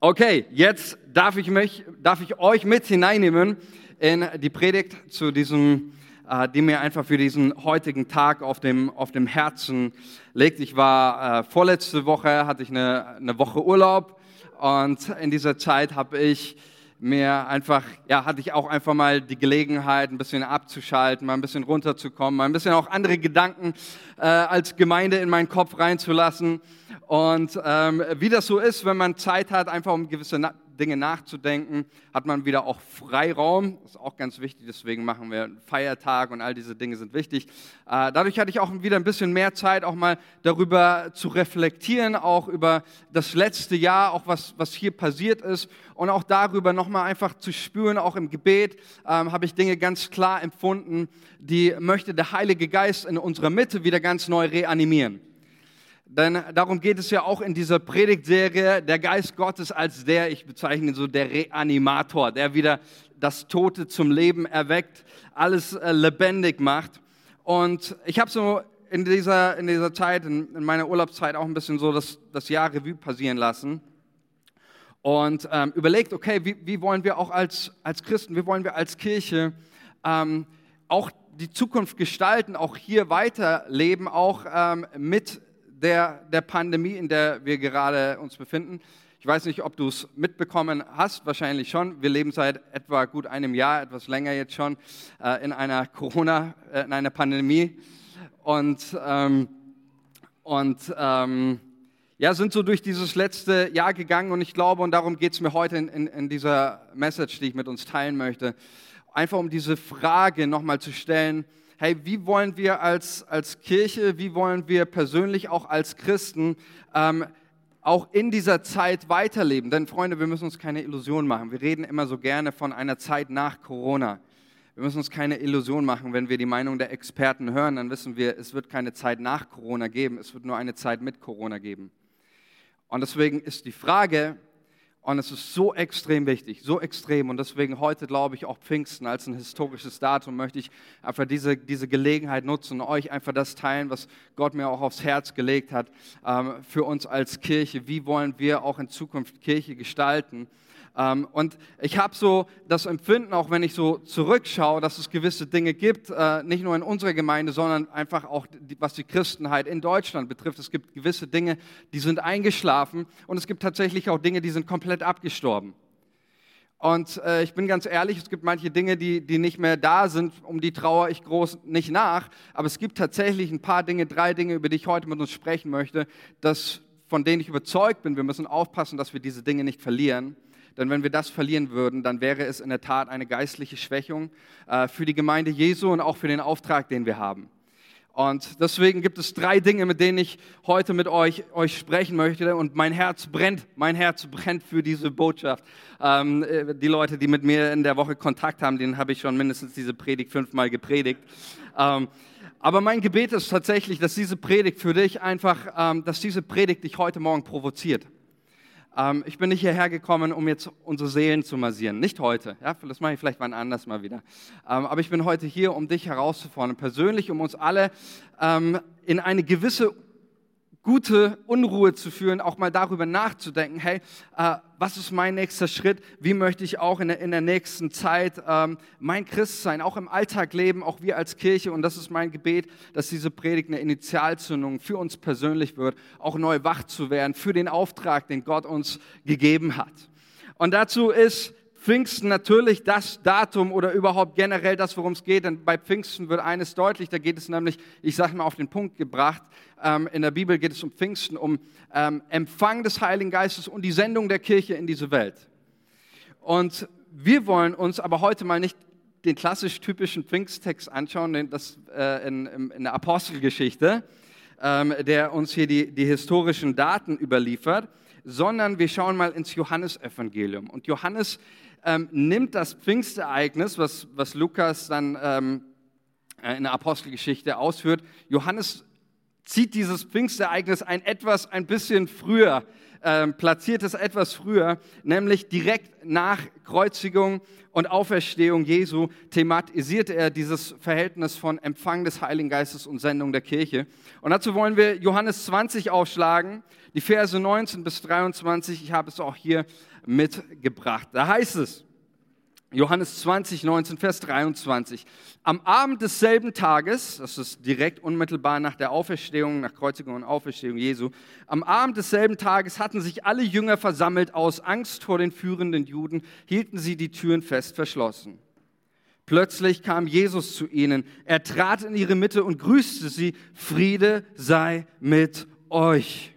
Okay, jetzt darf ich, mich, darf ich euch mit hineinnehmen in die Predigt zu diesem, äh, die mir einfach für diesen heutigen Tag auf dem, auf dem Herzen legt. Ich war äh, vorletzte Woche, hatte ich eine, eine Woche Urlaub und in dieser Zeit habe ich mir einfach, ja, hatte ich auch einfach mal die Gelegenheit, ein bisschen abzuschalten, mal ein bisschen runterzukommen, mal ein bisschen auch andere Gedanken äh, als Gemeinde in meinen Kopf reinzulassen. Und ähm, wie das so ist, wenn man Zeit hat, einfach um gewisse Dinge nachzudenken, hat man wieder auch Freiraum. Das ist auch ganz wichtig, deswegen machen wir Feiertag und all diese Dinge sind wichtig. Äh, dadurch hatte ich auch wieder ein bisschen mehr Zeit, auch mal darüber zu reflektieren, auch über das letzte Jahr, auch was, was hier passiert ist und auch darüber nochmal einfach zu spüren, auch im Gebet ähm, habe ich Dinge ganz klar empfunden, die möchte der Heilige Geist in unserer Mitte wieder ganz neu reanimieren. Denn darum geht es ja auch in dieser Predigtserie, der Geist Gottes als der, ich bezeichne ihn so, der Reanimator, der wieder das Tote zum Leben erweckt, alles äh, lebendig macht. Und ich habe so in dieser, in dieser Zeit, in, in, meiner Urlaubszeit auch ein bisschen so das, das Jahr Revue passieren lassen und ähm, überlegt, okay, wie, wie, wollen wir auch als, als Christen, wie wollen wir als Kirche ähm, auch die Zukunft gestalten, auch hier weiterleben, auch ähm, mit der, der Pandemie, in der wir gerade uns befinden. Ich weiß nicht, ob du es mitbekommen hast, wahrscheinlich schon. Wir leben seit etwa gut einem Jahr, etwas länger jetzt schon, äh, in einer Corona, äh, in einer Pandemie. Und, ähm, und ähm, ja, sind so durch dieses letzte Jahr gegangen und ich glaube, und darum geht es mir heute in, in, in dieser Message, die ich mit uns teilen möchte, einfach um diese Frage nochmal zu stellen, hey, wie wollen wir als, als Kirche, wie wollen wir persönlich auch als Christen ähm, auch in dieser Zeit weiterleben? Denn Freunde, wir müssen uns keine Illusion machen. Wir reden immer so gerne von einer Zeit nach Corona. Wir müssen uns keine Illusion machen, wenn wir die Meinung der Experten hören, dann wissen wir, es wird keine Zeit nach Corona geben, es wird nur eine Zeit mit Corona geben. Und deswegen ist die Frage, und es ist so extrem wichtig, so extrem. Und deswegen heute glaube ich auch Pfingsten als ein historisches Datum möchte ich einfach diese, diese Gelegenheit nutzen euch einfach das teilen, was Gott mir auch aufs Herz gelegt hat ähm, für uns als Kirche. Wie wollen wir auch in Zukunft Kirche gestalten? Ähm, und ich habe so das Empfinden, auch wenn ich so zurückschaue, dass es gewisse Dinge gibt, äh, nicht nur in unserer Gemeinde, sondern einfach auch, was die Christenheit in Deutschland betrifft. Es gibt gewisse Dinge, die sind eingeschlafen und es gibt tatsächlich auch Dinge, die sind komplett abgestorben. Und äh, ich bin ganz ehrlich, es gibt manche Dinge, die, die nicht mehr da sind, um die trauere ich groß nicht nach. Aber es gibt tatsächlich ein paar Dinge, drei Dinge, über die ich heute mit uns sprechen möchte, dass, von denen ich überzeugt bin, wir müssen aufpassen, dass wir diese Dinge nicht verlieren. Denn wenn wir das verlieren würden, dann wäre es in der Tat eine geistliche Schwächung äh, für die Gemeinde Jesu und auch für den Auftrag, den wir haben. Und deswegen gibt es drei Dinge, mit denen ich heute mit euch, euch sprechen möchte. Und mein Herz brennt, mein Herz brennt für diese Botschaft. Ähm, äh, die Leute, die mit mir in der Woche Kontakt haben, denen habe ich schon mindestens diese Predigt fünfmal gepredigt. Ähm, aber mein Gebet ist tatsächlich, dass diese Predigt für dich einfach, ähm, dass diese Predigt dich heute Morgen provoziert. Ähm, ich bin nicht hierher gekommen, um jetzt unsere Seelen zu massieren. Nicht heute. Ja, das mache ich vielleicht wann anders mal wieder. Ähm, aber ich bin heute hier, um dich herauszufordern, persönlich, um uns alle ähm, in eine gewisse gute Unruhe zu führen, auch mal darüber nachzudenken, hey, äh, was ist mein nächster Schritt? Wie möchte ich auch in der, in der nächsten Zeit ähm, mein Christsein, auch im Alltag leben, auch wir als Kirche? Und das ist mein Gebet, dass diese Predigt eine Initialzündung für uns persönlich wird, auch neu wach zu werden für den Auftrag, den Gott uns gegeben hat. Und dazu ist Pfingsten natürlich das Datum oder überhaupt generell das, worum es geht. Denn bei Pfingsten wird eines deutlich, da geht es nämlich, ich sage mal auf den Punkt gebracht, ähm, in der Bibel geht es um Pfingsten, um ähm, Empfang des Heiligen Geistes und die Sendung der Kirche in diese Welt. Und wir wollen uns aber heute mal nicht den klassisch typischen Pfingsttext anschauen, das äh, in, in, der Apostelgeschichte, ähm, der uns hier die, die historischen Daten überliefert, sondern wir schauen mal ins Johannesevangelium. Und Johannes ähm, nimmt das Pfingstereignis, was, was Lukas dann ähm, äh, in der Apostelgeschichte ausführt. Johannes zieht dieses Pfingstereignis ein etwas, ein bisschen früher ähm, platziert es etwas früher, nämlich direkt nach Kreuzigung und Auferstehung Jesu thematisierte er dieses Verhältnis von Empfang des Heiligen Geistes und Sendung der Kirche. Und dazu wollen wir Johannes 20 aufschlagen, die Verse 19 bis 23. Ich habe es auch hier mitgebracht. Da heißt es, Johannes 20, 19, Vers 23. Am Abend desselben Tages, das ist direkt unmittelbar nach der Auferstehung, nach Kreuzigung und Auferstehung Jesu, am Abend desselben Tages hatten sich alle Jünger versammelt. Aus Angst vor den führenden Juden hielten sie die Türen fest verschlossen. Plötzlich kam Jesus zu ihnen. Er trat in ihre Mitte und grüßte sie. Friede sei mit euch.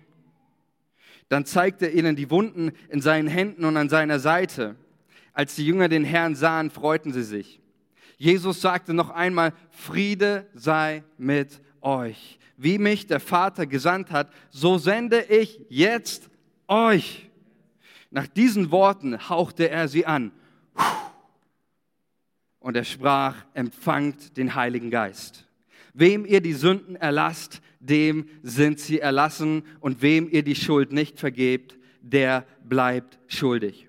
Dann zeigte er ihnen die Wunden in seinen Händen und an seiner Seite. Als die Jünger den Herrn sahen, freuten sie sich. Jesus sagte noch einmal, Friede sei mit euch. Wie mich der Vater gesandt hat, so sende ich jetzt euch. Nach diesen Worten hauchte er sie an. Und er sprach, empfangt den Heiligen Geist. Wem ihr die Sünden erlasst, dem sind sie erlassen. Und wem ihr die Schuld nicht vergebt, der bleibt schuldig.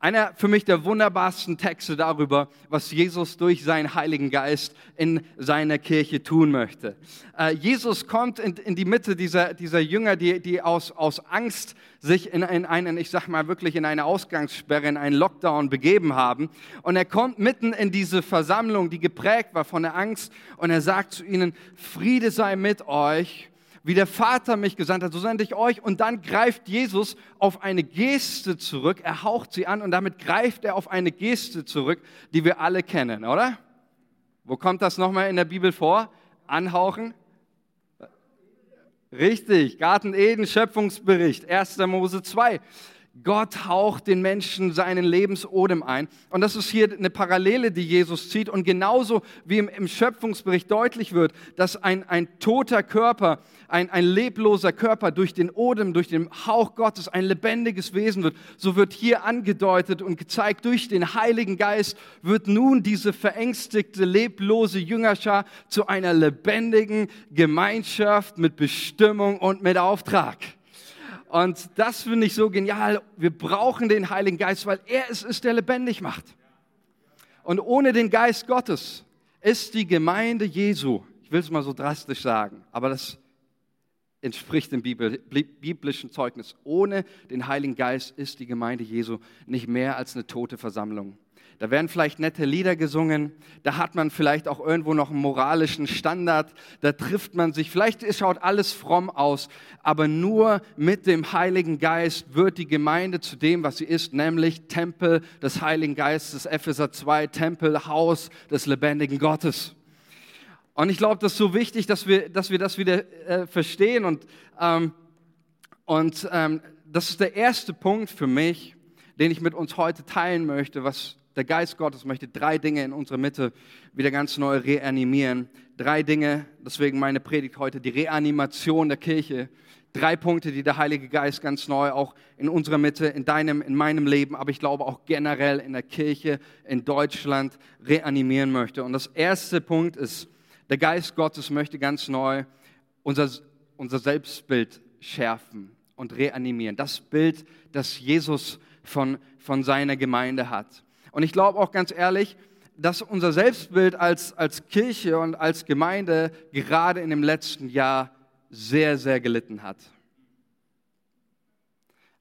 Einer für mich der wunderbarsten Texte darüber, was Jesus durch seinen Heiligen Geist in seiner Kirche tun möchte. Äh, Jesus kommt in, in, die Mitte dieser, dieser Jünger, die, die aus, aus Angst sich in, in einen, ich sag mal wirklich in eine Ausgangssperre, in einen Lockdown begeben haben. Und er kommt mitten in diese Versammlung, die geprägt war von der Angst. Und er sagt zu ihnen, Friede sei mit euch wie der Vater mich gesandt hat, so sende ich euch. Und dann greift Jesus auf eine Geste zurück, er haucht sie an und damit greift er auf eine Geste zurück, die wir alle kennen, oder? Wo kommt das nochmal in der Bibel vor? Anhauchen? Richtig, Garten Eden, Schöpfungsbericht, 1. Mose 2. Gott haucht den Menschen seinen Lebensodem ein. Und das ist hier eine Parallele, die Jesus zieht. Und genauso wie im, Schöpfungsbericht deutlich wird, dass ein, ein toter Körper, ein, ein lebloser Körper durch den Odem, durch den Hauch Gottes ein lebendiges Wesen wird, so wird hier angedeutet und gezeigt, durch den Heiligen Geist wird nun diese verängstigte, leblose Jüngerschar zu einer lebendigen Gemeinschaft mit Bestimmung und mit Auftrag. Und das finde ich so genial. Wir brauchen den Heiligen Geist, weil er es ist, der lebendig macht. Und ohne den Geist Gottes ist die Gemeinde Jesu, ich will es mal so drastisch sagen, aber das entspricht dem biblischen Zeugnis. Ohne den Heiligen Geist ist die Gemeinde Jesu nicht mehr als eine tote Versammlung. Da werden vielleicht nette Lieder gesungen, da hat man vielleicht auch irgendwo noch einen moralischen Standard, da trifft man sich, vielleicht schaut alles fromm aus, aber nur mit dem Heiligen Geist wird die Gemeinde zu dem, was sie ist, nämlich Tempel des Heiligen Geistes, Epheser 2, Tempel, Haus des lebendigen Gottes. Und ich glaube, das ist so wichtig, dass wir, dass wir das wieder äh, verstehen. Und, ähm, und ähm, das ist der erste Punkt für mich, den ich mit uns heute teilen möchte, was der Geist Gottes möchte drei Dinge in unserer Mitte wieder ganz neu reanimieren. Drei Dinge, deswegen meine Predigt heute, die Reanimation der Kirche. Drei Punkte, die der Heilige Geist ganz neu auch in unserer Mitte, in deinem, in meinem Leben, aber ich glaube auch generell in der Kirche in Deutschland reanimieren möchte. Und das erste Punkt ist, der Geist Gottes möchte ganz neu unser, unser Selbstbild schärfen und reanimieren. Das Bild, das Jesus von, von seiner Gemeinde hat. Und ich glaube auch ganz ehrlich, dass unser Selbstbild als, als Kirche und als Gemeinde gerade in dem letzten Jahr sehr, sehr gelitten hat.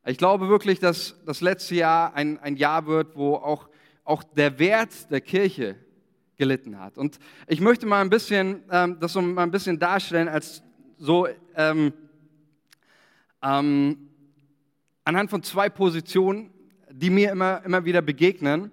Ich glaube wirklich, dass das letzte Jahr ein, ein Jahr wird, wo auch, auch der Wert der Kirche gelitten hat. Und ich möchte mal ein bisschen, ähm, das so mal ein bisschen darstellen, als so ähm, ähm, anhand von zwei Positionen, die mir immer, immer wieder begegnen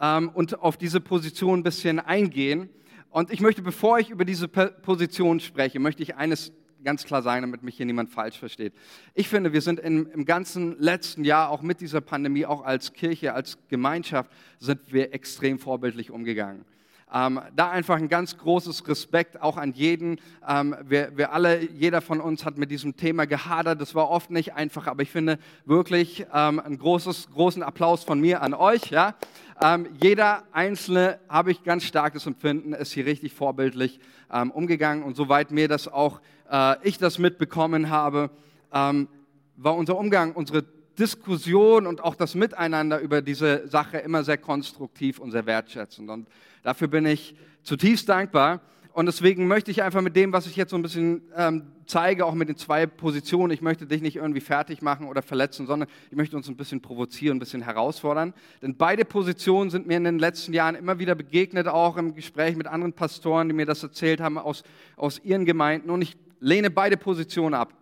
ähm, und auf diese Position ein bisschen eingehen. Und ich möchte, bevor ich über diese Position spreche, möchte ich eines ganz klar sagen, damit mich hier niemand falsch versteht. Ich finde, wir sind im, im ganzen letzten Jahr, auch mit dieser Pandemie, auch als Kirche, als Gemeinschaft, sind wir extrem vorbildlich umgegangen. Ähm, da einfach ein ganz großes Respekt auch an jeden. Ähm, wir, wir alle, jeder von uns hat mit diesem Thema gehadert. Das war oft nicht einfach, aber ich finde wirklich ähm, einen großes, großen Applaus von mir an euch. Ja? Ähm, jeder Einzelne, habe ich ganz starkes Empfinden, ist hier richtig vorbildlich ähm, umgegangen und soweit mir das auch, äh, ich das mitbekommen habe, ähm, war unser Umgang, unsere Diskussion und auch das Miteinander über diese Sache immer sehr konstruktiv und sehr wertschätzend. Und dafür bin ich zutiefst dankbar. Und deswegen möchte ich einfach mit dem, was ich jetzt so ein bisschen ähm, zeige, auch mit den zwei Positionen, ich möchte dich nicht irgendwie fertig machen oder verletzen, sondern ich möchte uns ein bisschen provozieren, ein bisschen herausfordern. Denn beide Positionen sind mir in den letzten Jahren immer wieder begegnet, auch im Gespräch mit anderen Pastoren, die mir das erzählt haben aus, aus ihren Gemeinden. Und ich lehne beide Positionen ab.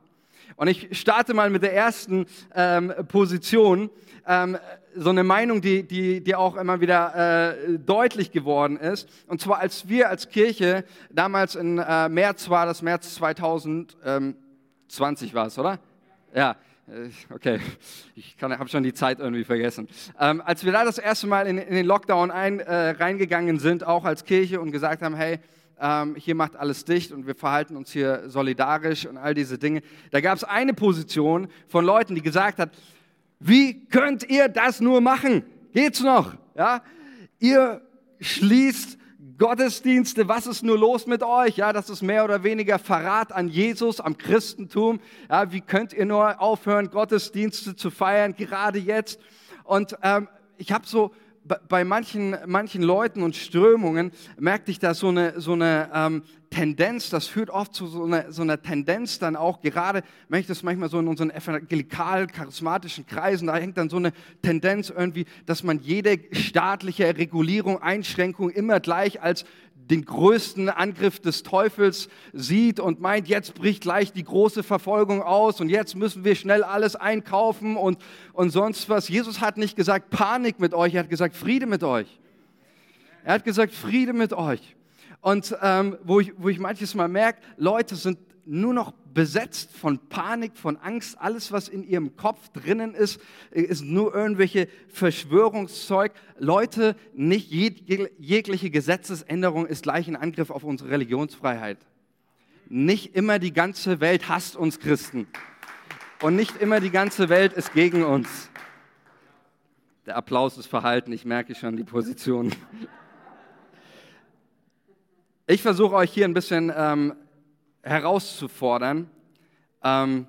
Und ich starte mal mit der ersten ähm, Position, ähm, so eine Meinung, die, die, die auch immer wieder äh, deutlich geworden ist. Und zwar, als wir als Kirche, damals im äh, März war das, März 2020 war es, oder? Ja, äh, okay, ich habe schon die Zeit irgendwie vergessen. Ähm, als wir da das erste Mal in, in den Lockdown ein, äh, reingegangen sind, auch als Kirche und gesagt haben, hey, ähm, hier macht alles dicht und wir verhalten uns hier solidarisch und all diese Dinge. Da gab es eine Position von Leuten, die gesagt hat, wie könnt ihr das nur machen? Geht's noch? Ja? Ihr schließt Gottesdienste, was ist nur los mit euch? Ja, das ist mehr oder weniger Verrat an Jesus, am Christentum. Ja, wie könnt ihr nur aufhören, Gottesdienste zu feiern, gerade jetzt? Und ähm, ich habe so bei manchen, manchen Leuten und Strömungen merkte ich da so eine, so eine ähm, Tendenz, das führt oft zu so einer, so einer Tendenz dann auch, gerade wenn ich das manchmal so in unseren evangelikal-charismatischen Kreisen, da hängt dann so eine Tendenz irgendwie, dass man jede staatliche Regulierung, Einschränkung immer gleich als den größten Angriff des Teufels sieht und meint, jetzt bricht gleich die große Verfolgung aus und jetzt müssen wir schnell alles einkaufen und, und sonst was. Jesus hat nicht gesagt Panik mit euch, er hat gesagt Friede mit euch. Er hat gesagt Friede mit euch. Und ähm, wo, ich, wo ich manches Mal merke, Leute sind nur noch besetzt von Panik, von Angst. Alles, was in ihrem Kopf drinnen ist, ist nur irgendwelche Verschwörungszeug. Leute, nicht jegliche Gesetzesänderung ist gleich ein Angriff auf unsere Religionsfreiheit. Nicht immer die ganze Welt hasst uns Christen. Und nicht immer die ganze Welt ist gegen uns. Der Applaus ist verhalten, ich merke schon die Position. Ich versuche euch hier ein bisschen ähm, herauszufordern, ähm,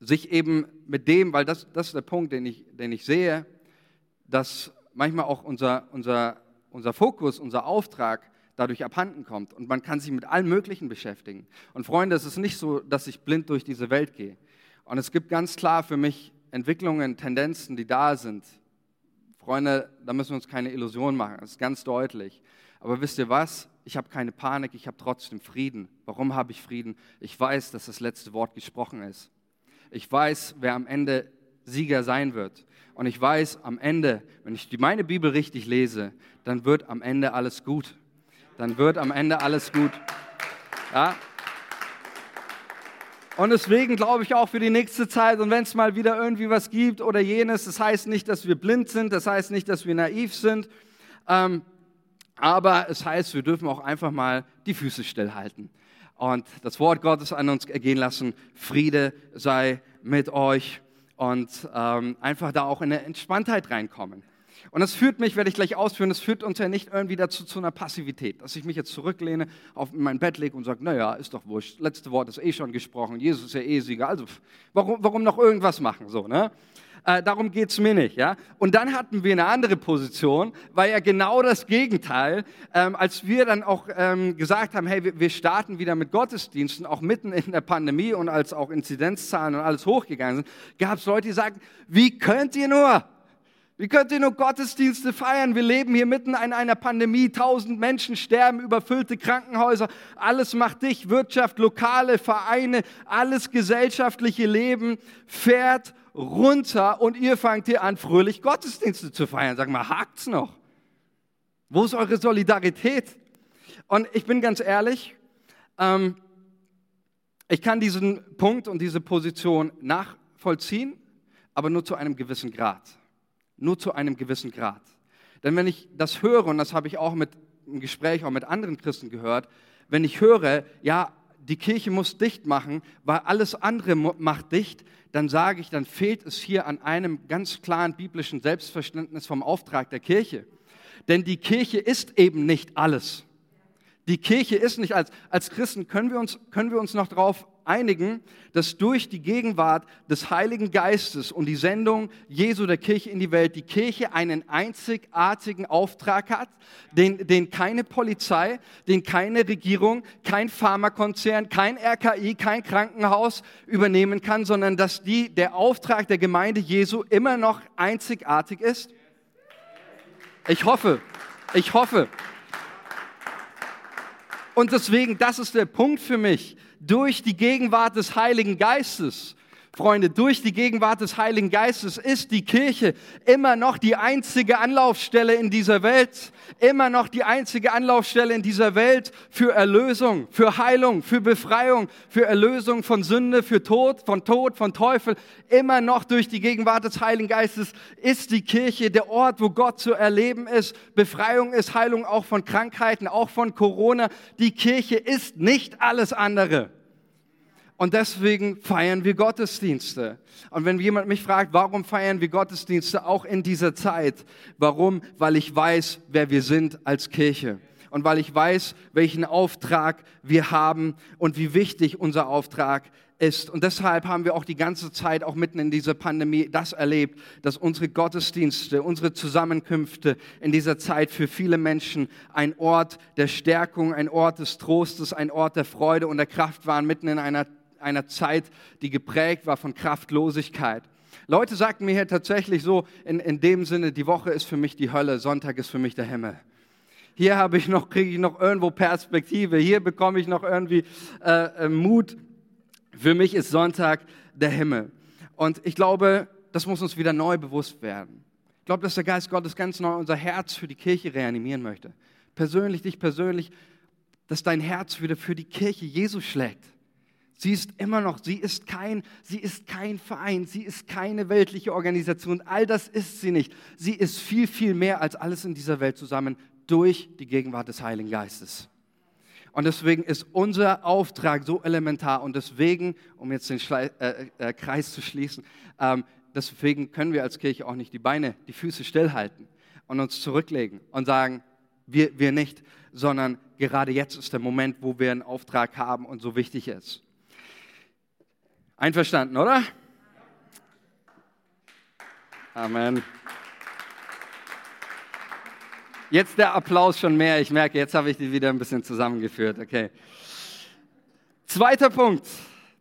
sich eben mit dem, weil das, das ist der Punkt, den ich, den ich sehe, dass manchmal auch unser, unser, unser Fokus, unser Auftrag dadurch abhanden kommt. Und man kann sich mit allem Möglichen beschäftigen. Und Freunde, es ist nicht so, dass ich blind durch diese Welt gehe. Und es gibt ganz klar für mich Entwicklungen, Tendenzen, die da sind. Freunde, da müssen wir uns keine Illusion machen. Das ist ganz deutlich. Aber wisst ihr was? Ich habe keine Panik, ich habe trotzdem Frieden. Warum habe ich Frieden? Ich weiß, dass das letzte Wort gesprochen ist. Ich weiß, wer am Ende Sieger sein wird. Und ich weiß, am Ende, wenn ich meine Bibel richtig lese, dann wird am Ende alles gut. Dann wird am Ende alles gut. Ja? Und deswegen glaube ich auch für die nächste Zeit, und wenn es mal wieder irgendwie was gibt oder jenes, das heißt nicht, dass wir blind sind, das heißt nicht, dass wir naiv sind. Ähm, aber es heißt, wir dürfen auch einfach mal die Füße stillhalten und das Wort Gottes an uns ergehen lassen. Friede sei mit euch und ähm, einfach da auch in eine Entspanntheit reinkommen. Und das führt mich, werde ich gleich ausführen, das führt uns ja nicht irgendwie dazu zu einer Passivität, dass ich mich jetzt zurücklehne, auf mein Bett lege und sage, naja, ist doch wurscht, letzte Wort ist eh schon gesprochen, Jesus ist ja eh Sieger, also warum, warum noch irgendwas machen, so, ne? Äh, darum geht es mir nicht. Ja? Und dann hatten wir eine andere Position, weil ja genau das Gegenteil, ähm, als wir dann auch ähm, gesagt haben, hey, wir, starten wieder mit Gottesdiensten, auch mitten in der Pandemie und als auch Inzidenzzahlen und alles hochgegangen sind, gab es Leute, die sagten, wie könnt ihr nur? Wie könnt ihr nur Gottesdienste feiern? Wir leben hier mitten in einer Pandemie. Tausend Menschen sterben, überfüllte Krankenhäuser. Alles macht dich. Wirtschaft, lokale Vereine, alles gesellschaftliche Leben fährt runter und ihr fangt hier an, fröhlich Gottesdienste zu feiern. Sag mal, hakt's noch? Wo ist eure Solidarität? Und ich bin ganz ehrlich, ähm, ich kann diesen Punkt und diese Position nachvollziehen, aber nur zu einem gewissen Grad. Nur zu einem gewissen Grad. Denn wenn ich das höre, und das habe ich auch mit im Gespräch auch mit anderen Christen gehört, wenn ich höre, ja, die Kirche muss dicht machen, weil alles andere macht dicht, dann sage ich, dann fehlt es hier an einem ganz klaren biblischen Selbstverständnis vom Auftrag der Kirche. Denn die Kirche ist eben nicht alles. Die Kirche ist nicht alles. Als Christen können wir uns, können wir uns noch darauf einigen, dass durch die Gegenwart des Heiligen Geistes und die Sendung Jesu der Kirche in die Welt die Kirche einen einzigartigen Auftrag hat, den, den keine Polizei, den keine Regierung, kein Pharmakonzern, kein RKI, kein Krankenhaus übernehmen kann, sondern dass die, der Auftrag der Gemeinde Jesu immer noch einzigartig ist? Ich hoffe, ich hoffe. Und deswegen, das ist der Punkt für mich, durch die Gegenwart des Heiligen Geistes Freunde, durch die Gegenwart des Heiligen Geistes ist die Kirche immer noch die einzige Anlaufstelle in dieser Welt, immer noch die einzige Anlaufstelle in dieser Welt für Erlösung, für Heilung, für Befreiung, für Erlösung von Sünde, für Tod, von Tod, von Teufel. Immer noch durch die Gegenwart des Heiligen Geistes ist die Kirche der Ort, wo Gott zu erleben ist. Befreiung ist Heilung auch von Krankheiten, auch von Corona. Die Kirche ist nicht alles andere. Und deswegen feiern wir Gottesdienste. Und wenn jemand mich fragt, warum feiern wir Gottesdienste auch in dieser Zeit? Warum? Weil ich weiß, wer wir sind als Kirche. Und weil ich weiß, welchen Auftrag wir haben und wie wichtig unser Auftrag ist. Und deshalb haben wir auch die ganze Zeit, auch mitten in dieser Pandemie, das erlebt, dass unsere Gottesdienste, unsere Zusammenkünfte in dieser Zeit für viele Menschen ein Ort der Stärkung, ein Ort des Trostes, ein Ort der Freude und der Kraft waren, mitten in einer einer Zeit, die geprägt war von Kraftlosigkeit. Leute sagten mir hier tatsächlich so, in, in dem Sinne, die Woche ist für mich die Hölle, Sonntag ist für mich der Himmel. Hier habe ich noch, kriege ich noch irgendwo Perspektive, hier bekomme ich noch irgendwie äh, äh, Mut. Für mich ist Sonntag der Himmel. Und ich glaube, das muss uns wieder neu bewusst werden. Ich glaube, dass der Geist Gottes ganz neu unser Herz für die Kirche reanimieren möchte. Persönlich, dich persönlich, dass dein Herz wieder für die Kirche Jesus schlägt. Sie ist immer noch, sie ist kein, sie ist kein Verein, sie ist keine weltliche Organisation. All das ist sie nicht. Sie ist viel, viel mehr als alles in dieser Welt zusammen durch die Gegenwart des Heiligen Geistes. Und deswegen ist unser Auftrag so elementar und deswegen, um jetzt den Schle äh, äh, Kreis zu schließen, ähm, deswegen können wir als Kirche auch nicht die Beine, die Füße stillhalten und uns zurücklegen und sagen, wir, wir nicht, sondern gerade jetzt ist der Moment, wo wir einen Auftrag haben und so wichtig ist. Einverstanden, oder? Amen. Jetzt der Applaus schon mehr. Ich merke, jetzt habe ich die wieder ein bisschen zusammengeführt. Okay. Zweiter Punkt,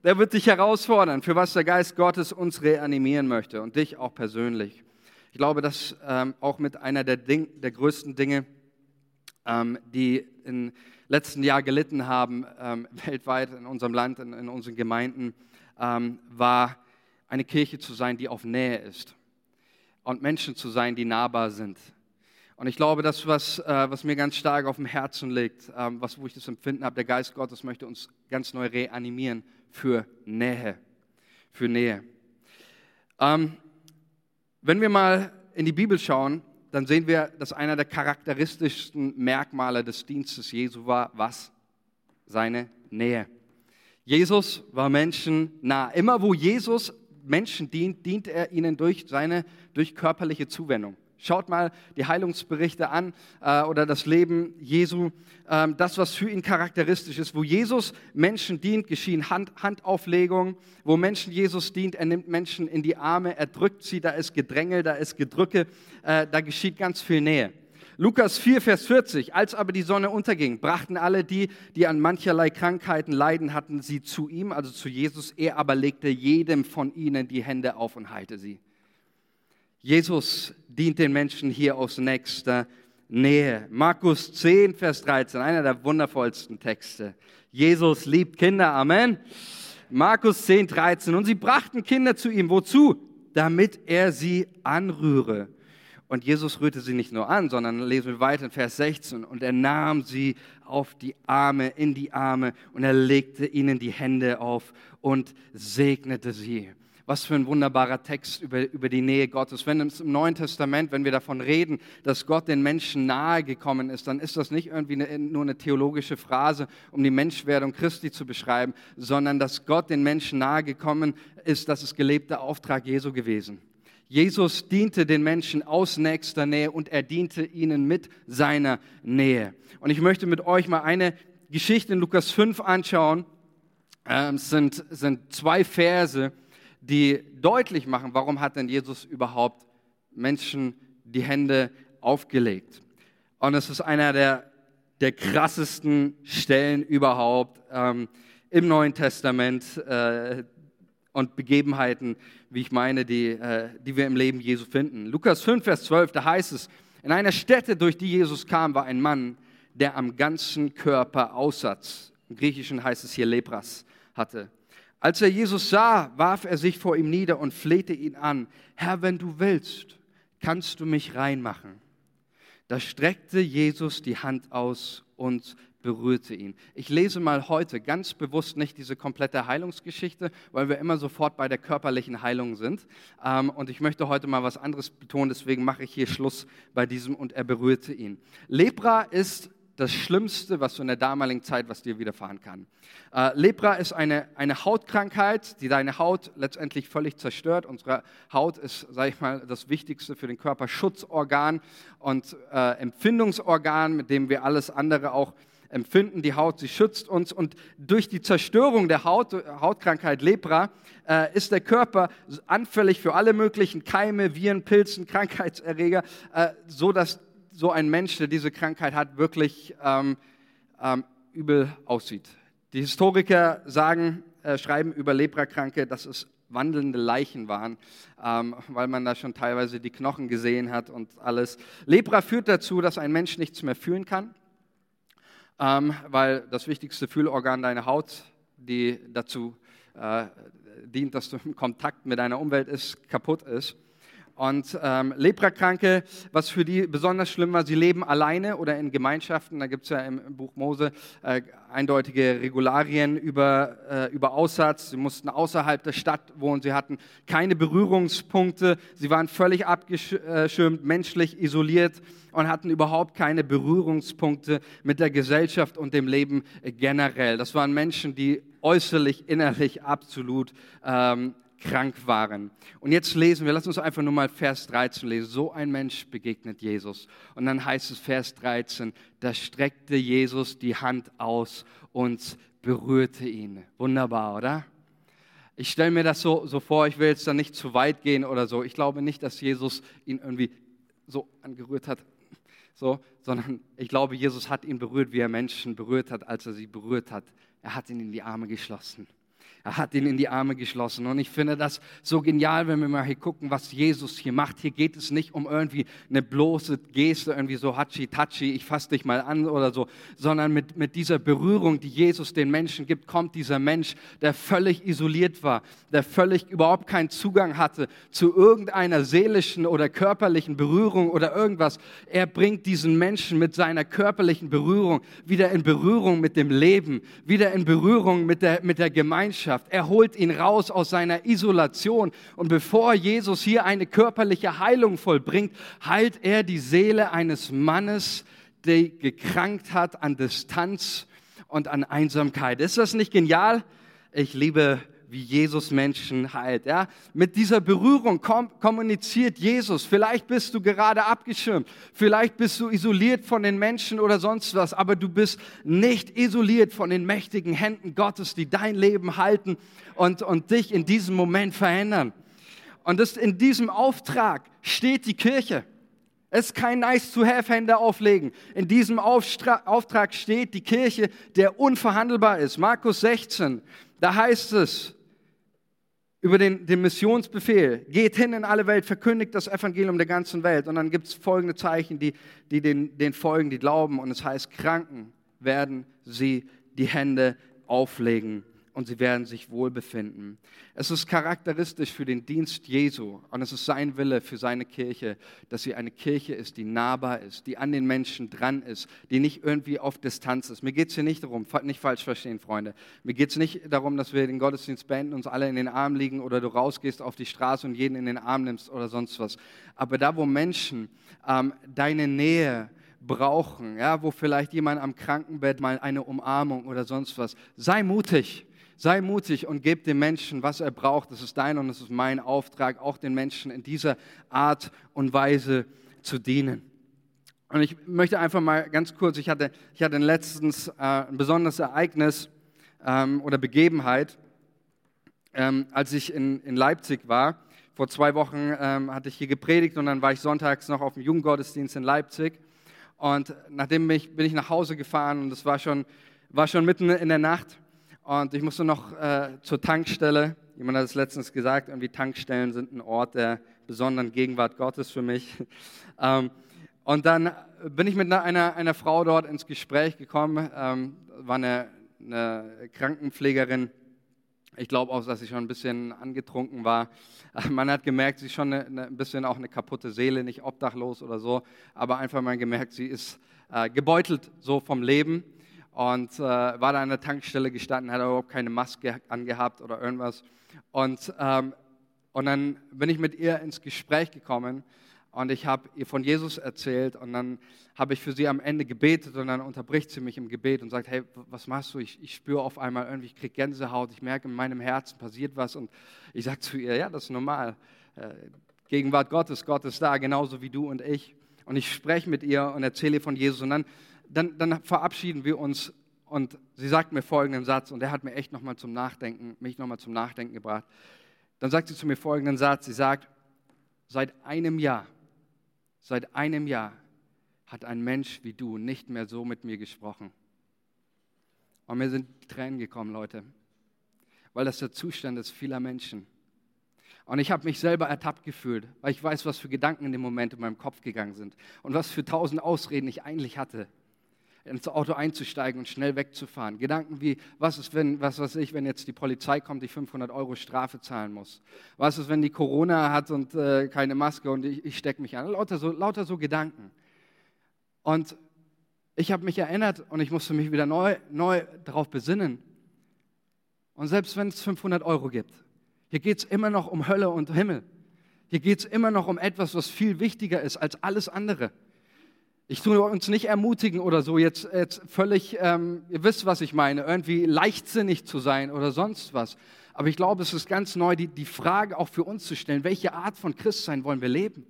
der wird dich herausfordern, für was der Geist Gottes uns reanimieren möchte und dich auch persönlich. Ich glaube, dass ähm, auch mit einer der, Ding, der größten Dinge, ähm, die im letzten Jahr gelitten haben, ähm, weltweit in unserem Land, in, in unseren Gemeinden, ähm, war eine Kirche zu sein, die auf Nähe ist und Menschen zu sein, die nahbar sind. Und ich glaube, das, was, äh, was mir ganz stark auf dem Herzen liegt, ähm, was, wo ich das Empfinden habe, der Geist Gottes möchte uns ganz neu reanimieren für Nähe. Für Nähe. Ähm, wenn wir mal in die Bibel schauen, dann sehen wir, dass einer der charakteristischsten Merkmale des Dienstes Jesu war, was? Seine Nähe. Jesus war Menschen nah. Immer wo Jesus Menschen dient, dient er ihnen durch seine, durch körperliche Zuwendung. Schaut mal die Heilungsberichte an äh, oder das Leben Jesu. Ähm, das, was für ihn charakteristisch ist. Wo Jesus Menschen dient, geschehen Hand, Handauflegungen. Wo Menschen Jesus dient, er nimmt Menschen in die Arme, er drückt sie, da ist Gedrängel, da ist Gedrücke, äh, da geschieht ganz viel Nähe. Lukas 4, Vers 40. Als aber die Sonne unterging, brachten alle die, die an mancherlei Krankheiten leiden hatten, sie zu ihm, also zu Jesus. Er aber legte jedem von ihnen die Hände auf und heilte sie. Jesus dient den Menschen hier aus nächster Nähe. Markus 10, Vers 13, einer der wundervollsten Texte. Jesus liebt Kinder, Amen. Markus 10, 13. Und sie brachten Kinder zu ihm. Wozu? Damit er sie anrühre. Und Jesus rührte sie nicht nur an, sondern lesen wir weiter in Vers 16. Und er nahm sie auf die Arme, in die Arme und er legte ihnen die Hände auf und segnete sie. Was für ein wunderbarer Text über, über die Nähe Gottes. Wenn im Neuen Testament, wenn wir davon reden, dass Gott den Menschen nahe gekommen ist, dann ist das nicht irgendwie eine, nur eine theologische Phrase, um die Menschwerdung Christi zu beschreiben, sondern dass Gott den Menschen nahe gekommen ist, das ist gelebter Auftrag Jesu gewesen. Jesus diente den Menschen aus nächster Nähe und er diente ihnen mit seiner Nähe. Und ich möchte mit euch mal eine Geschichte in Lukas 5 anschauen, ähm, sind, sind zwei Verse, die deutlich machen, warum hat denn Jesus überhaupt Menschen die Hände aufgelegt. Und es ist einer der, der krassesten Stellen überhaupt ähm, im Neuen Testament äh, und Begebenheiten, wie ich meine, die, äh, die wir im Leben Jesu finden. Lukas 5, Vers 12, da heißt es, in einer Stätte, durch die Jesus kam, war ein Mann, der am ganzen Körper Aussatz, im Griechischen heißt es hier Lepras, hatte. Als er Jesus sah, warf er sich vor ihm nieder und flehte ihn an, Herr, wenn du willst, kannst du mich reinmachen. Da streckte Jesus die Hand aus und berührte ihn. Ich lese mal heute ganz bewusst nicht diese komplette Heilungsgeschichte, weil wir immer sofort bei der körperlichen Heilung sind. Ähm, und ich möchte heute mal was anderes betonen, deswegen mache ich hier Schluss bei diesem und er berührte ihn. Lepra ist das Schlimmste, was so in der damaligen Zeit, was dir widerfahren kann. Äh, Lepra ist eine, eine Hautkrankheit, die deine Haut letztendlich völlig zerstört. Unsere Haut ist, sage ich mal, das Wichtigste für den Körper, Schutzorgan und äh, Empfindungsorgan, mit dem wir alles andere auch empfinden. Die Haut, sie schützt uns und durch die Zerstörung der Haut, Hautkrankheit Lepra, äh, ist der Körper anfällig für alle möglichen Keime, Viren, Pilzen, Krankheitserreger, äh, so dass so ein Mensch, der diese Krankheit hat, wirklich ähm, ähm, übel aussieht. Die Historiker sagen, äh, schreiben über Leprakranke, dass es wandelnde Leichen waren, ähm, weil man da schon teilweise die Knochen gesehen hat und alles. Lepra führt dazu, dass ein Mensch nichts mehr fühlen kann, ähm, weil das wichtigste Fühlorgan deiner Haut, die dazu äh, dient, dass du im Kontakt mit deiner Umwelt ist, kaputt ist. Und ähm, Leprakranke, was für die besonders schlimm war, sie leben alleine oder in Gemeinschaften. Da gibt es ja im, Buch Mose äh, eindeutige Regularien über, äh, über Aussatz. Sie mussten außerhalb der Stadt wohnen. Sie hatten keine Berührungspunkte. Sie waren völlig abgeschirmt, menschlich isoliert und hatten überhaupt keine Berührungspunkte mit der Gesellschaft und dem Leben generell. Das waren Menschen, die äußerlich, innerlich absolut ähm, krank waren. Und jetzt lesen wir, lass uns einfach nur mal Vers 13 lesen. So ein Mensch begegnet Jesus. Und dann heißt es Vers 13, da streckte Jesus die Hand aus und berührte ihn. Wunderbar, oder? Ich stelle mir das so, so vor, ich will jetzt da nicht zu weit gehen oder so. Ich glaube nicht, dass Jesus ihn irgendwie so angerührt hat, so, sondern ich glaube, Jesus hat ihn berührt, wie er Menschen berührt hat, als er sie berührt hat. Er hat ihn in die Arme geschlossen. Er hat ihn in die Arme geschlossen. Und ich finde das so genial, wenn wir mal hier gucken, was Jesus hier macht. Hier geht es nicht um irgendwie eine bloße Geste, irgendwie so hatschi-tatschi, ich fasse dich mal an oder so, sondern mit, mit dieser Berührung, die Jesus den Menschen gibt, kommt dieser Mensch, der völlig isoliert war, der völlig überhaupt keinen Zugang hatte zu irgendeiner seelischen oder körperlichen Berührung oder irgendwas. Er bringt diesen Menschen mit seiner körperlichen Berührung wieder in Berührung mit dem Leben, wieder in Berührung mit der, mit der Gemeinschaft Gemeinschaft. Er holt ihn raus aus seiner Isolation. Und bevor Jesus hier eine körperliche Heilung vollbringt, heilt er die Seele eines Mannes, der gekrankt hat an Distanz und an Einsamkeit. Ist das nicht genial? Ich liebe wie Jesus Menschen heilt. Ja? Mit dieser Berührung kom kommuniziert Jesus. Vielleicht bist du gerade abgeschirmt, vielleicht bist du isoliert von den Menschen oder sonst was, aber du bist nicht isoliert von den mächtigen Händen Gottes, die dein Leben halten und, und dich in diesem Moment verändern. Und das, in diesem Auftrag steht die Kirche. Es ist kein Nice-to-have-Hände auflegen. In diesem Aufstra Auftrag steht die Kirche, der unverhandelbar ist. Markus 16, da heißt es, über den, den Missionsbefehl. Geht hin in alle Welt, verkündigt das Evangelium der ganzen Welt. Und dann gibt es folgende Zeichen, die, die den, den folgen, die glauben. Und es heißt, Kranken werden sie die Hände auflegen und sie werden sich wohlbefinden. Es ist charakteristisch für den Dienst Jesu und es ist sein Wille für seine Kirche, dass sie eine Kirche ist, die nahbar ist, die an den Menschen dran ist, die nicht irgendwie auf Distanz ist. Mir geht es hier nicht darum, nicht falsch verstehen, Freunde. Mir geht es nicht darum, dass wir den Gottesdienst beenden, uns alle in den Arm liegen oder du rausgehst auf die Straße und jeden in den Arm nimmst oder sonst was. Aber da, wo Menschen ähm, deine Nähe, brauchen, ja, wo vielleicht jemand am Krankenbett mal eine Umarmung oder sonst was. Sei mutig. Sei mutig und gib dem Menschen, was er braucht. Das ist dein und das ist mein Auftrag, auch den Menschen in dieser Art und Weise zu dienen. Und ich möchte einfach mal ganz kurz, ich hatte, ich hatte letztens äh, ein besonderes Ereignis ähm, oder Begebenheit, ähm, als ich in, in Leipzig war. Vor zwei Wochen ähm, hatte ich hier gepredigt und dann war ich sonntags noch auf dem Jugendgottesdienst in Leipzig. Und nachdem ich, bin ich nach Hause gefahren und es war schon, war schon mitten in der Nacht und ich musste noch äh, zur Tankstelle. Jemand hat es letztens gesagt, irgendwie Tankstellen sind ein Ort der besonderen Gegenwart Gottes für mich. ähm, und dann bin ich mit einer, einer Frau dort ins Gespräch gekommen, ähm, war eine, eine Krankenpflegerin. Ich glaube auch, dass sie schon ein bisschen angetrunken war. Man hat gemerkt, sie ist schon eine, ein bisschen auch eine kaputte Seele, nicht obdachlos oder so, aber einfach mal gemerkt, sie ist äh, gebeutelt so vom Leben und äh, war da an der Tankstelle gestanden, hat überhaupt keine Maske angehabt oder irgendwas. Und, ähm, und dann bin ich mit ihr ins Gespräch gekommen und ich habe ihr von Jesus erzählt und dann habe ich für sie am Ende gebetet und dann unterbricht sie mich im Gebet und sagt, hey, was machst du? Ich, ich spüre auf einmal irgendwie, ich kriege Gänsehaut, ich merke in meinem Herzen passiert was und ich sage zu ihr, ja, das ist normal. Äh, Gegenwart Gottes, Gott ist da, genauso wie du und ich. Und ich spreche mit ihr und erzähle ihr von Jesus und dann, dann, dann verabschieden wir uns und sie sagt mir folgenden Satz und der hat mir echt nochmal zum Nachdenken, mich nochmal zum Nachdenken gebracht. Dann sagt sie zu mir folgenden Satz, sie sagt, seit einem Jahr Seit einem Jahr hat ein Mensch wie du nicht mehr so mit mir gesprochen. Und mir sind Tränen gekommen, Leute, weil das der Zustand ist vieler Menschen. Und ich habe mich selber ertappt gefühlt, weil ich weiß, was für Gedanken in dem Moment in meinem Kopf gegangen sind und was für tausend Ausreden ich eigentlich hatte ins Auto einzusteigen und schnell wegzufahren. Gedanken wie, was ist, wenn, was weiß ich, wenn jetzt die Polizei kommt, ich 500 Euro Strafe zahlen muss? Was ist, wenn die Corona hat und äh, keine Maske und ich, ich stecke mich an? Lauter so, lauter so Gedanken. Und ich habe mich erinnert und ich musste mich wieder neu, neu darauf besinnen. Und selbst wenn es 500 Euro gibt, hier geht es immer noch um Hölle und Himmel. Hier geht es immer noch um etwas, was viel wichtiger ist als alles andere. Ich tue uns nicht ermutigen oder so, jetzt, jetzt völlig, ähm, ihr wisst, was ich meine, irgendwie leichtsinnig zu sein oder sonst was. Aber ich glaube, es ist ganz neu, die, die Frage auch für uns zu stellen, welche Art von Christsein wollen wir leben?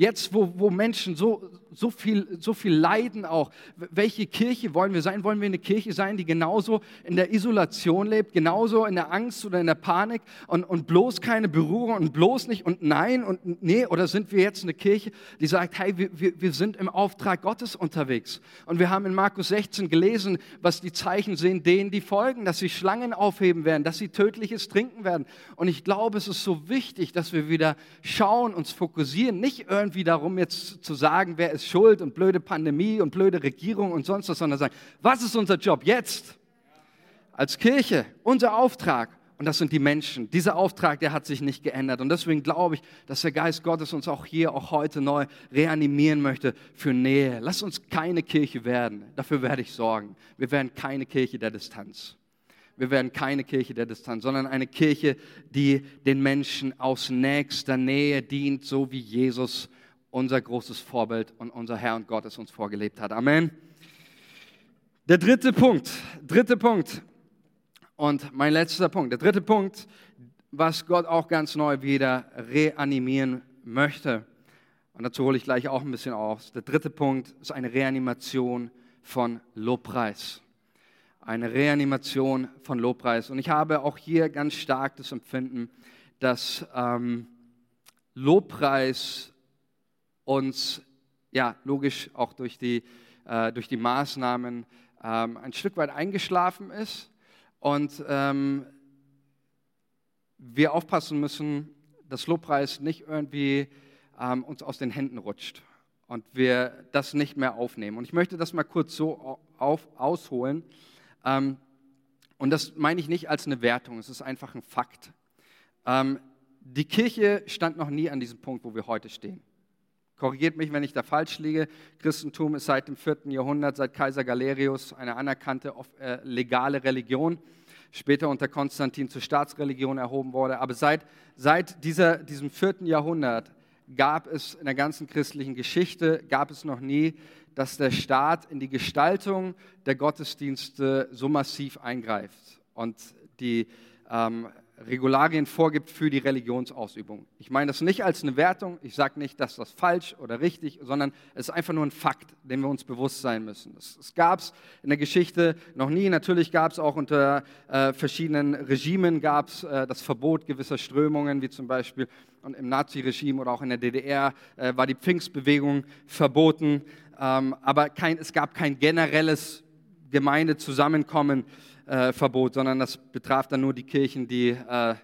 Jetzt, wo, wo Menschen so, so, viel, so viel leiden auch, welche Kirche wollen wir sein? Wollen wir eine Kirche sein, die genauso in der Isolation lebt, genauso in der Angst oder in der Panik und, und bloß keine Berührung und bloß nicht und nein und nee? Oder sind wir jetzt eine Kirche, die sagt, hey, wir, wir, sind im Auftrag Gottes unterwegs? Und wir haben in Markus 16 gelesen, was die Zeichen sind, denen die folgen, dass sie Schlangen aufheben werden, dass sie tödliches trinken werden. Und ich glaube, es ist so wichtig, dass wir wieder schauen, uns fokussieren, nicht irgendwie irgendwie darum, jetzt zu sagen, wer ist schuld und blöde Pandemie und blöde Regierung und sonst was, sondern sagen, was ist unser Job jetzt? Als Kirche, unser Auftrag. Und das sind die Menschen. Dieser Auftrag, der hat sich nicht geändert. Und deswegen glaube ich, dass der Geist Gottes uns auch hier, auch heute neu reanimieren möchte für Nähe. Lass uns keine Kirche werden. Dafür werde ich sorgen. Wir werden keine Kirche der Distanz. Wir werden keine Kirche der Distanz, sondern eine Kirche, die den Menschen aus nächster Nähe dient, so wie Jesus unser großes Vorbild und unser Herr und Gott es uns vorgelebt hat. Amen. Der dritte Punkt, dritte Punkt und mein letzter Punkt, der dritte Punkt, was Gott auch ganz neu wieder reanimieren möchte. Und dazu hole ich gleich auch ein bisschen aus. Der dritte Punkt ist eine Reanimation von Lobpreis. Eine Reanimation von Lobpreis. Und ich habe auch hier ganz stark das Empfinden, dass ähm, Lobpreis uns, ja, logisch auch durch die, äh, durch die Maßnahmen ähm, ein Stück weit eingeschlafen ist und ähm, wir aufpassen müssen, dass Lobpreis nicht irgendwie ähm, uns aus den Händen rutscht und wir das nicht mehr aufnehmen. Und ich möchte das mal kurz so auf, ausholen. Ähm, und das meine ich nicht als eine Wertung, es ist einfach ein Fakt. Ähm, die Kirche stand noch nie an diesem Punkt, wo wir heute stehen. Korrigiert mich, wenn ich da falsch liege. Christentum ist seit dem 4. Jahrhundert, seit Kaiser Galerius, eine anerkannte äh, legale Religion. Später unter Konstantin zur Staatsreligion erhoben wurde. Aber seit, seit dieser, diesem 4. Jahrhundert gab es in der ganzen christlichen Geschichte, gab es noch nie, dass der Staat in die Gestaltung der Gottesdienste so massiv eingreift und die ähm, Regularien vorgibt für die Religionsausübung. Ich meine das nicht als eine Wertung, ich sage nicht, dass das falsch oder richtig, sondern es ist einfach nur ein Fakt, dem wir uns bewusst sein müssen. Es, gab es in der Geschichte noch nie, natürlich gab es auch unter äh, verschiedenen Regimen gab es äh, das Verbot gewisser Strömungen, wie zum Beispiel und im Naziregime oder auch in der DDR äh, war die Pfingstbewegung verboten, ähm, aber kein, es gab kein generelles Gemeindezusammenkommen äh, Verbot, sondern das betraf dann nur die Kirchen, die äh,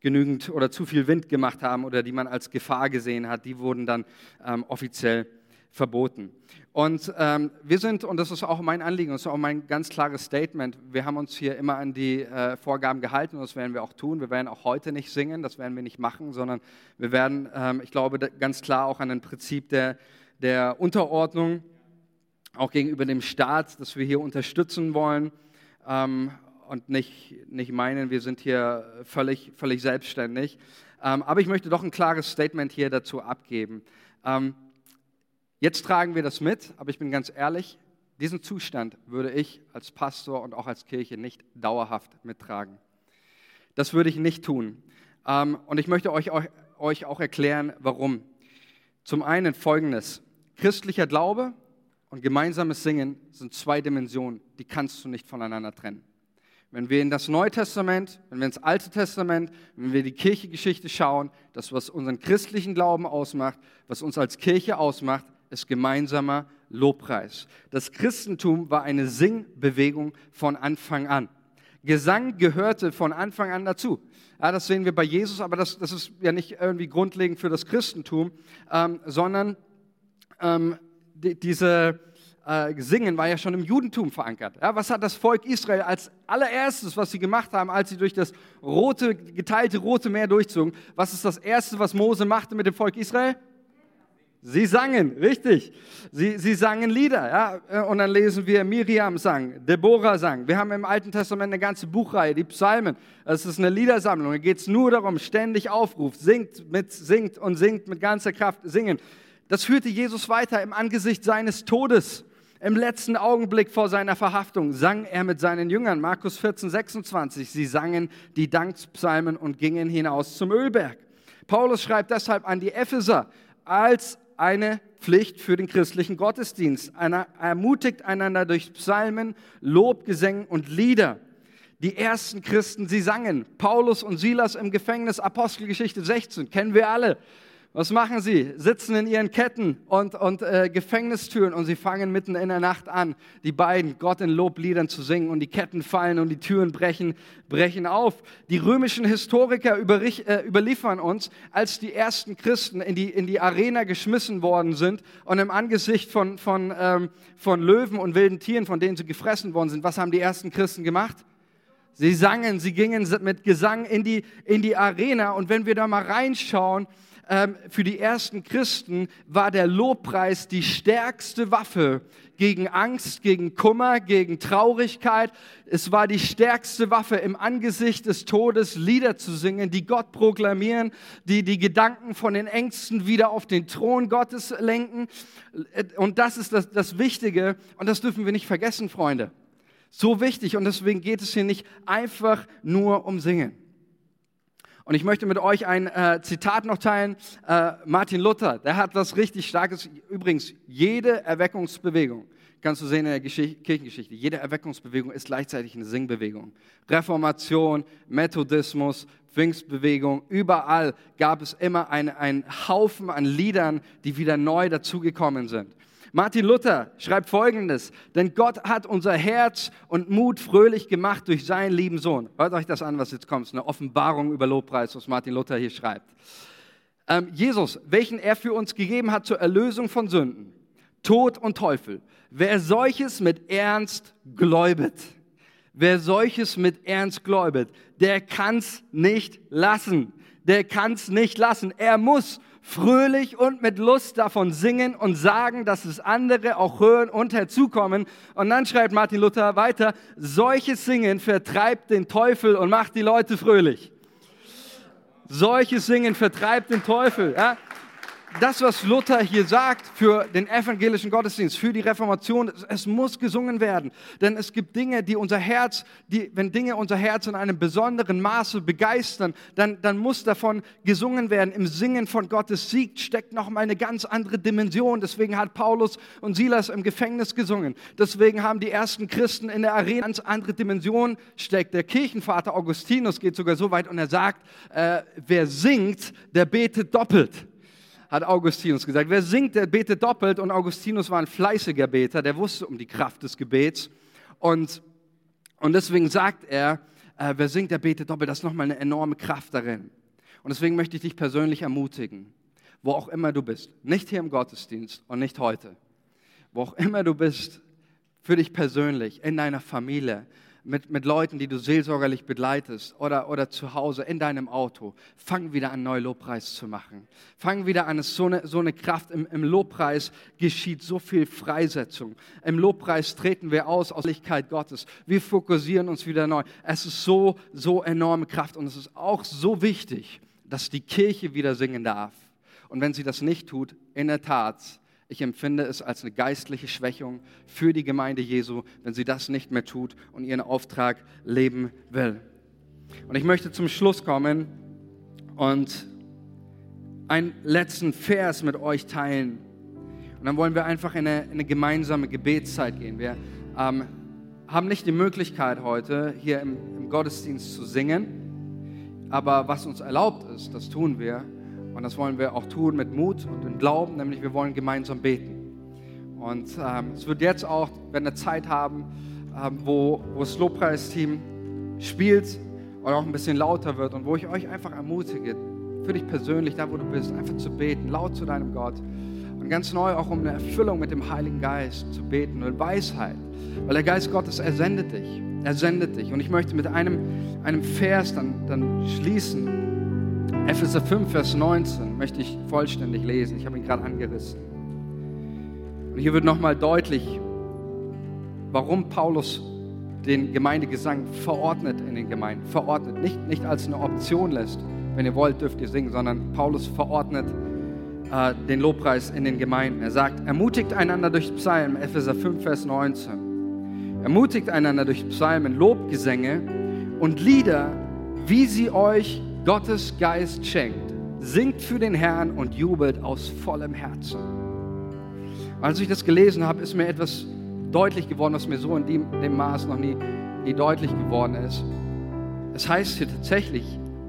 genügend oder zu viel Wind gemacht haben oder die man als Gefahr gesehen hat. Die wurden dann ähm, offiziell verboten. Und ähm, wir sind, und das ist auch mein Anliegen, das ist auch mein ganz klares Statement, wir haben uns hier immer an die äh, Vorgaben gehalten und das werden wir auch tun. Wir werden auch heute nicht singen, das werden wir nicht machen, sondern wir werden, ähm, ich glaube, ganz klar auch an ein Prinzip der, der Unterordnung, auch gegenüber dem Staat, das wir hier unterstützen wollen ähm, und nicht, nicht meinen, wir sind hier völlig, völlig selbstständig. Ähm, aber ich möchte doch ein klares Statement hier dazu abgeben. Ähm, jetzt tragen wir das mit, aber ich bin ganz ehrlich, diesen Zustand würde ich als Pastor und auch als Kirche nicht dauerhaft mittragen. Das würde ich nicht tun. Ähm, und ich möchte euch, euch auch erklären, warum. Zum einen folgendes. Christlicher Glaube und gemeinsames Singen sind zwei Dimensionen, die kannst du nicht voneinander trennen. Wenn wir in das Neue Testament, wenn wir ins Alte Testament, wenn wir die Kirchegeschichte schauen, das, was unseren christlichen Glauben ausmacht, was uns als Kirche ausmacht, ist gemeinsamer Lobpreis. Das Christentum war eine Singbewegung von Anfang an. Gesang gehörte von Anfang an dazu. Ja, das sehen wir bei Jesus, aber das, das ist ja nicht irgendwie grundlegend für das Christentum, ähm, sondern ähm, die, diese äh, Singen war ja schon im Judentum verankert. Ja, was hat das Volk Israel als allererstes, was sie gemacht haben, als sie durch das rote, geteilte Rote Meer durchzogen? Was ist das Erste, was Mose machte mit dem Volk Israel? Sie sangen, richtig. Sie, sie sangen Lieder. Ja? Und dann lesen wir, Miriam sang, Deborah sang. Wir haben im Alten Testament eine ganze Buchreihe, die Psalmen. Das ist eine Liedersammlung. Da geht es nur darum, ständig aufruft, singt, mit, singt und singt mit ganzer Kraft, singen. Das führte Jesus weiter im Angesicht seines Todes. Im letzten Augenblick vor seiner Verhaftung sang er mit seinen Jüngern, Markus 14, 26. Sie sangen die Dankspsalmen und gingen hinaus zum Ölberg. Paulus schreibt deshalb an die Epheser als eine Pflicht für den christlichen Gottesdienst. Er ermutigt einander durch Psalmen, Lobgesängen und Lieder. Die ersten Christen, sie sangen. Paulus und Silas im Gefängnis, Apostelgeschichte 16, kennen wir alle. Was machen sie? Sitzen in ihren Ketten und, und äh, Gefängnistüren und sie fangen mitten in der Nacht an, die beiden Gott in Lobliedern zu singen und die Ketten fallen und die Türen brechen, brechen auf. Die römischen Historiker überrich, äh, überliefern uns, als die ersten Christen in die, in die Arena geschmissen worden sind und im Angesicht von, von, ähm, von Löwen und wilden Tieren, von denen sie gefressen worden sind, was haben die ersten Christen gemacht? Sie sangen, sie gingen mit Gesang in die, in die Arena und wenn wir da mal reinschauen, für die ersten Christen war der Lobpreis die stärkste Waffe gegen Angst, gegen Kummer, gegen Traurigkeit. Es war die stärkste Waffe im Angesicht des Todes, Lieder zu singen, die Gott proklamieren, die die Gedanken von den Ängsten wieder auf den Thron Gottes lenken. Und das ist das, das Wichtige und das dürfen wir nicht vergessen, Freunde. So wichtig und deswegen geht es hier nicht einfach nur um Singen. Und ich möchte mit euch ein äh, Zitat noch teilen. Äh, Martin Luther, der hat was richtig Starkes. Übrigens, jede Erweckungsbewegung, kannst du sehen in der Geschichte, Kirchengeschichte, jede Erweckungsbewegung ist gleichzeitig eine Singbewegung. Reformation, Methodismus, Pfingstbewegung, überall gab es immer einen Haufen an Liedern, die wieder neu dazugekommen sind. Martin Luther schreibt Folgendes, denn Gott hat unser Herz und Mut fröhlich gemacht durch seinen lieben Sohn. Hört euch das an, was jetzt kommt, eine Offenbarung über Lobpreis, was Martin Luther hier schreibt. Ähm, Jesus, welchen er für uns gegeben hat zur Erlösung von Sünden, Tod und Teufel. Wer solches mit Ernst gläubet, wer solches mit Ernst gläubet, der kann's nicht lassen. Der kann's nicht lassen. Er muss fröhlich und mit Lust davon singen und sagen, dass es andere auch hören und herzukommen. Und dann schreibt Martin Luther weiter, solches Singen vertreibt den Teufel und macht die Leute fröhlich. Solches Singen vertreibt den Teufel. Ja? Das, was Luther hier sagt für den evangelischen Gottesdienst, für die Reformation, es, muss gesungen werden. Denn es gibt Dinge, die unser Herz, die, wenn Dinge unser Herz in einem besonderen Maße begeistern, dann, dann muss davon gesungen werden. Im Singen von Gottes Sieg steckt nochmal eine ganz andere Dimension. Deswegen hat Paulus und Silas im Gefängnis gesungen. Deswegen haben die ersten Christen in der Arena ganz andere Dimension steckt. Der Kirchenvater Augustinus geht sogar so weit und er sagt, äh, wer singt, der betet doppelt hat Augustinus gesagt. Wer singt, der betet doppelt. Und Augustinus war ein fleißiger Beter, der wusste um die Kraft des Gebets. Und, und deswegen sagt er, äh, wer singt, der betet doppelt. Das ist nochmal eine enorme Kraft darin. Und deswegen möchte ich dich persönlich ermutigen, wo auch immer du bist, nicht hier im Gottesdienst und nicht heute, wo auch immer du bist, für dich persönlich, in deiner Familie, mit, mit Leuten, die du seelsorgerlich begleitest oder, oder zu Hause in deinem Auto, fang wieder an, neu Lobpreis zu machen. Fang wieder an, es ist so eine, so eine Kraft. Im, Im Lobpreis geschieht so viel Freisetzung. Im Lobpreis treten wir aus aus Lichkeit Gottes. Wir fokussieren uns wieder neu. Es ist so, so enorme Kraft und es ist auch so wichtig, dass die Kirche wieder singen darf. Und wenn sie das nicht tut, in der Tat, ich empfinde es als eine geistliche Schwächung für die Gemeinde Jesu, wenn sie das nicht mehr tut und ihren Auftrag leben will. Und ich möchte zum Schluss kommen und einen letzten Vers mit euch teilen. Und dann wollen wir einfach in eine, in eine gemeinsame Gebetszeit gehen. Wir ähm, haben nicht die Möglichkeit heute hier im, im Gottesdienst zu singen, aber was uns erlaubt ist, das tun wir. Und das wollen wir auch tun mit Mut und im Glauben, nämlich wir wollen gemeinsam beten. Und ähm, es wird jetzt auch, wenn wir Zeit haben, ähm, wo, wo das Lobpreisteam spielt oder auch ein bisschen lauter wird und wo ich euch einfach ermutige, für dich persönlich, da wo du bist, einfach zu beten, laut zu deinem Gott. Und ganz neu auch um eine Erfüllung mit dem Heiligen Geist zu beten und Weisheit. Weil der Geist Gottes, er sendet dich. Er sendet dich. Und ich möchte mit einem, einem Vers dann, dann schließen. Epheser 5, Vers 19 möchte ich vollständig lesen. Ich habe ihn gerade angerissen. Und hier wird nochmal deutlich, warum Paulus den Gemeindegesang verordnet in den Gemeinden. Verordnet, nicht, nicht als eine Option lässt. Wenn ihr wollt, dürft ihr singen, sondern Paulus verordnet äh, den Lobpreis in den Gemeinden. Er sagt, ermutigt einander durch Psalmen, Epheser 5, Vers 19. Ermutigt einander durch Psalmen, Lobgesänge und Lieder, wie sie euch Gottes Geist schenkt, singt für den Herrn und jubelt aus vollem Herzen. Als ich das gelesen habe, ist mir etwas deutlich geworden, was mir so in dem, dem Maß noch nie, nie deutlich geworden ist. Es heißt hier tatsächlich,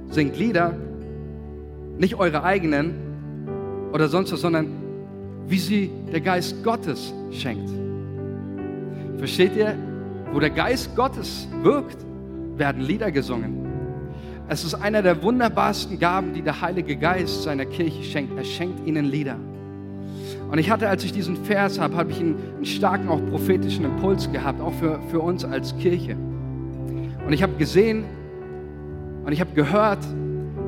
singt Lieder, nicht eure eigenen oder sonst was, sondern wie sie der Geist Gottes schenkt. Versteht ihr? Wo der Geist Gottes wirkt, werden Lieder gesungen. Es ist einer der wunderbarsten Gaben, die der Heilige Geist seiner Kirche schenkt. Er schenkt ihnen Lieder. Und ich hatte, als ich diesen Vers habe, habe ich einen, einen, starken, auch prophetischen Impuls gehabt, auch für, für uns als Kirche. Und ich habe gesehen und ich habe gehört,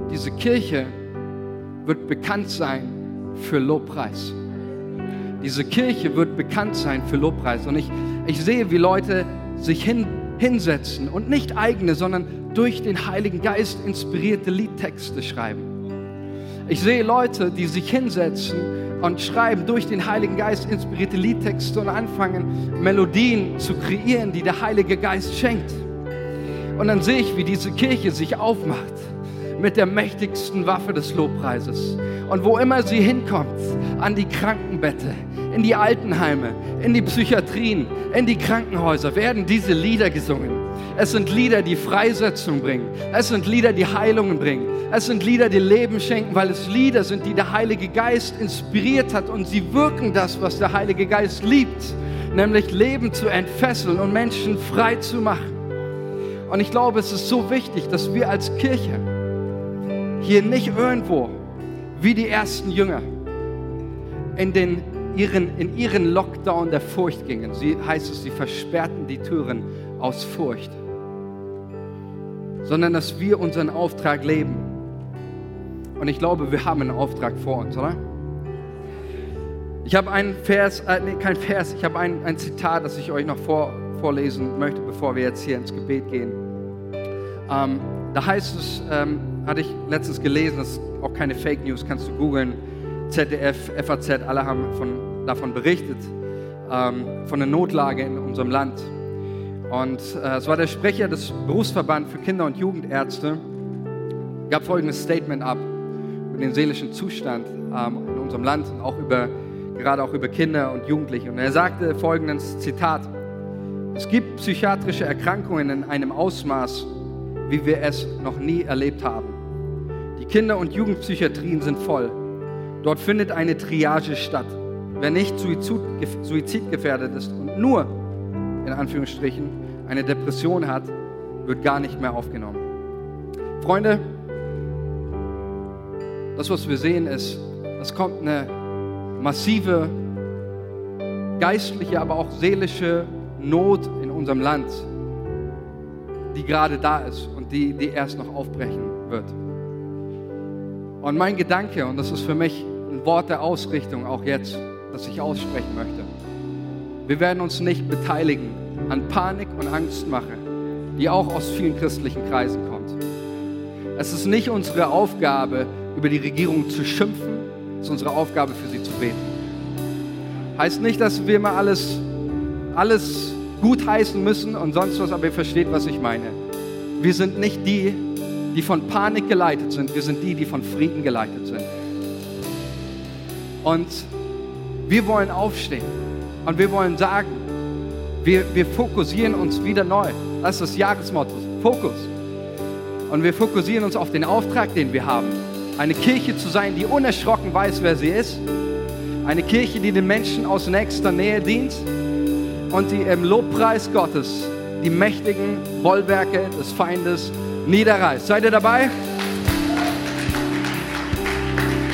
diese Kirche wird bekannt sein für Lobpreis. Diese Kirche wird bekannt sein für Lobpreis. Und ich, ich sehe, wie Leute sich hin, hinsetzen und nicht eigene, sondern durch den Heiligen Geist inspirierte Liedtexte schreiben. Ich sehe Leute, die sich hinsetzen und schreiben durch den Heiligen Geist inspirierte Liedtexte und anfangen, Melodien zu kreieren, die der Heilige Geist schenkt. Und dann sehe ich, wie diese Kirche sich aufmacht mit der mächtigsten Waffe des Lobpreises. Und wo immer sie hinkommt, an die Krankenbette, in die Altenheime, in die Psychiatrien, in die Krankenhäuser, werden diese Lieder gesungen. Es sind Lieder, die Freisetzung bringen. Es sind Lieder, die Heilungen bringen. Es sind Lieder, die Leben schenken, weil es Lieder sind, die der Heilige Geist inspiriert hat und sie wirken das, was der Heilige Geist liebt, nämlich Leben zu entfesseln und Menschen frei zu machen. Und ich glaube, es ist so wichtig, dass wir als Kirche hier nicht irgendwo wie die ersten Jünger in, den, ihren, in ihren Lockdown der Furcht gingen. Sie heißt es, sie versperrten die Türen aus Furcht sondern dass wir unseren Auftrag leben. Und ich glaube, wir haben einen Auftrag vor uns, oder? Ich habe einen Vers, äh, nee, kein Vers, ich habe ein, ein Zitat, das ich euch noch vor, vorlesen möchte, bevor wir jetzt hier ins Gebet gehen. Ähm, da heißt es, ähm, hatte ich letztens gelesen, das ist auch keine Fake News, kannst du googeln. ZDF, FAZ, alle haben von, davon berichtet, ähm, von der Notlage in unserem Land. Und äh, es war der Sprecher des Berufsverbands für Kinder- und Jugendärzte, gab folgendes Statement ab über den seelischen Zustand ähm, in unserem Land und auch über, gerade auch über Kinder und Jugendliche. Und er sagte folgendes Zitat, es gibt psychiatrische Erkrankungen in einem Ausmaß, wie wir es noch nie erlebt haben. Die Kinder- und Jugendpsychiatrien sind voll. Dort findet eine Triage statt. Wer nicht suizidgefährdet ist und nur, in Anführungsstrichen, eine Depression hat, wird gar nicht mehr aufgenommen. Freunde, das, was wir sehen, ist, es kommt eine massive geistliche, aber auch seelische Not in unserem Land, die gerade da ist und die, die erst noch aufbrechen wird. Und mein Gedanke, und das ist für mich ein Wort der Ausrichtung auch jetzt, das ich aussprechen möchte, wir werden uns nicht beteiligen an Panik und Angstmache, die auch aus vielen christlichen Kreisen kommt. Es ist nicht unsere Aufgabe, über die Regierung zu schimpfen, es ist unsere Aufgabe, für sie zu beten. Heißt nicht, dass wir immer alles, alles gut heißen müssen und sonst was, aber ihr versteht, was ich meine. Wir sind nicht die, die von Panik geleitet sind, wir sind die, die von Frieden geleitet sind. Und wir wollen aufstehen und wir wollen sagen, wir, wir fokussieren uns wieder neu. Das ist das Jahresmotto, Fokus. Und wir fokussieren uns auf den Auftrag, den wir haben. Eine Kirche zu sein, die unerschrocken weiß, wer sie ist. Eine Kirche, die den Menschen aus nächster Nähe dient und die im Lobpreis Gottes die mächtigen Bollwerke des Feindes niederreißt. Seid ihr dabei?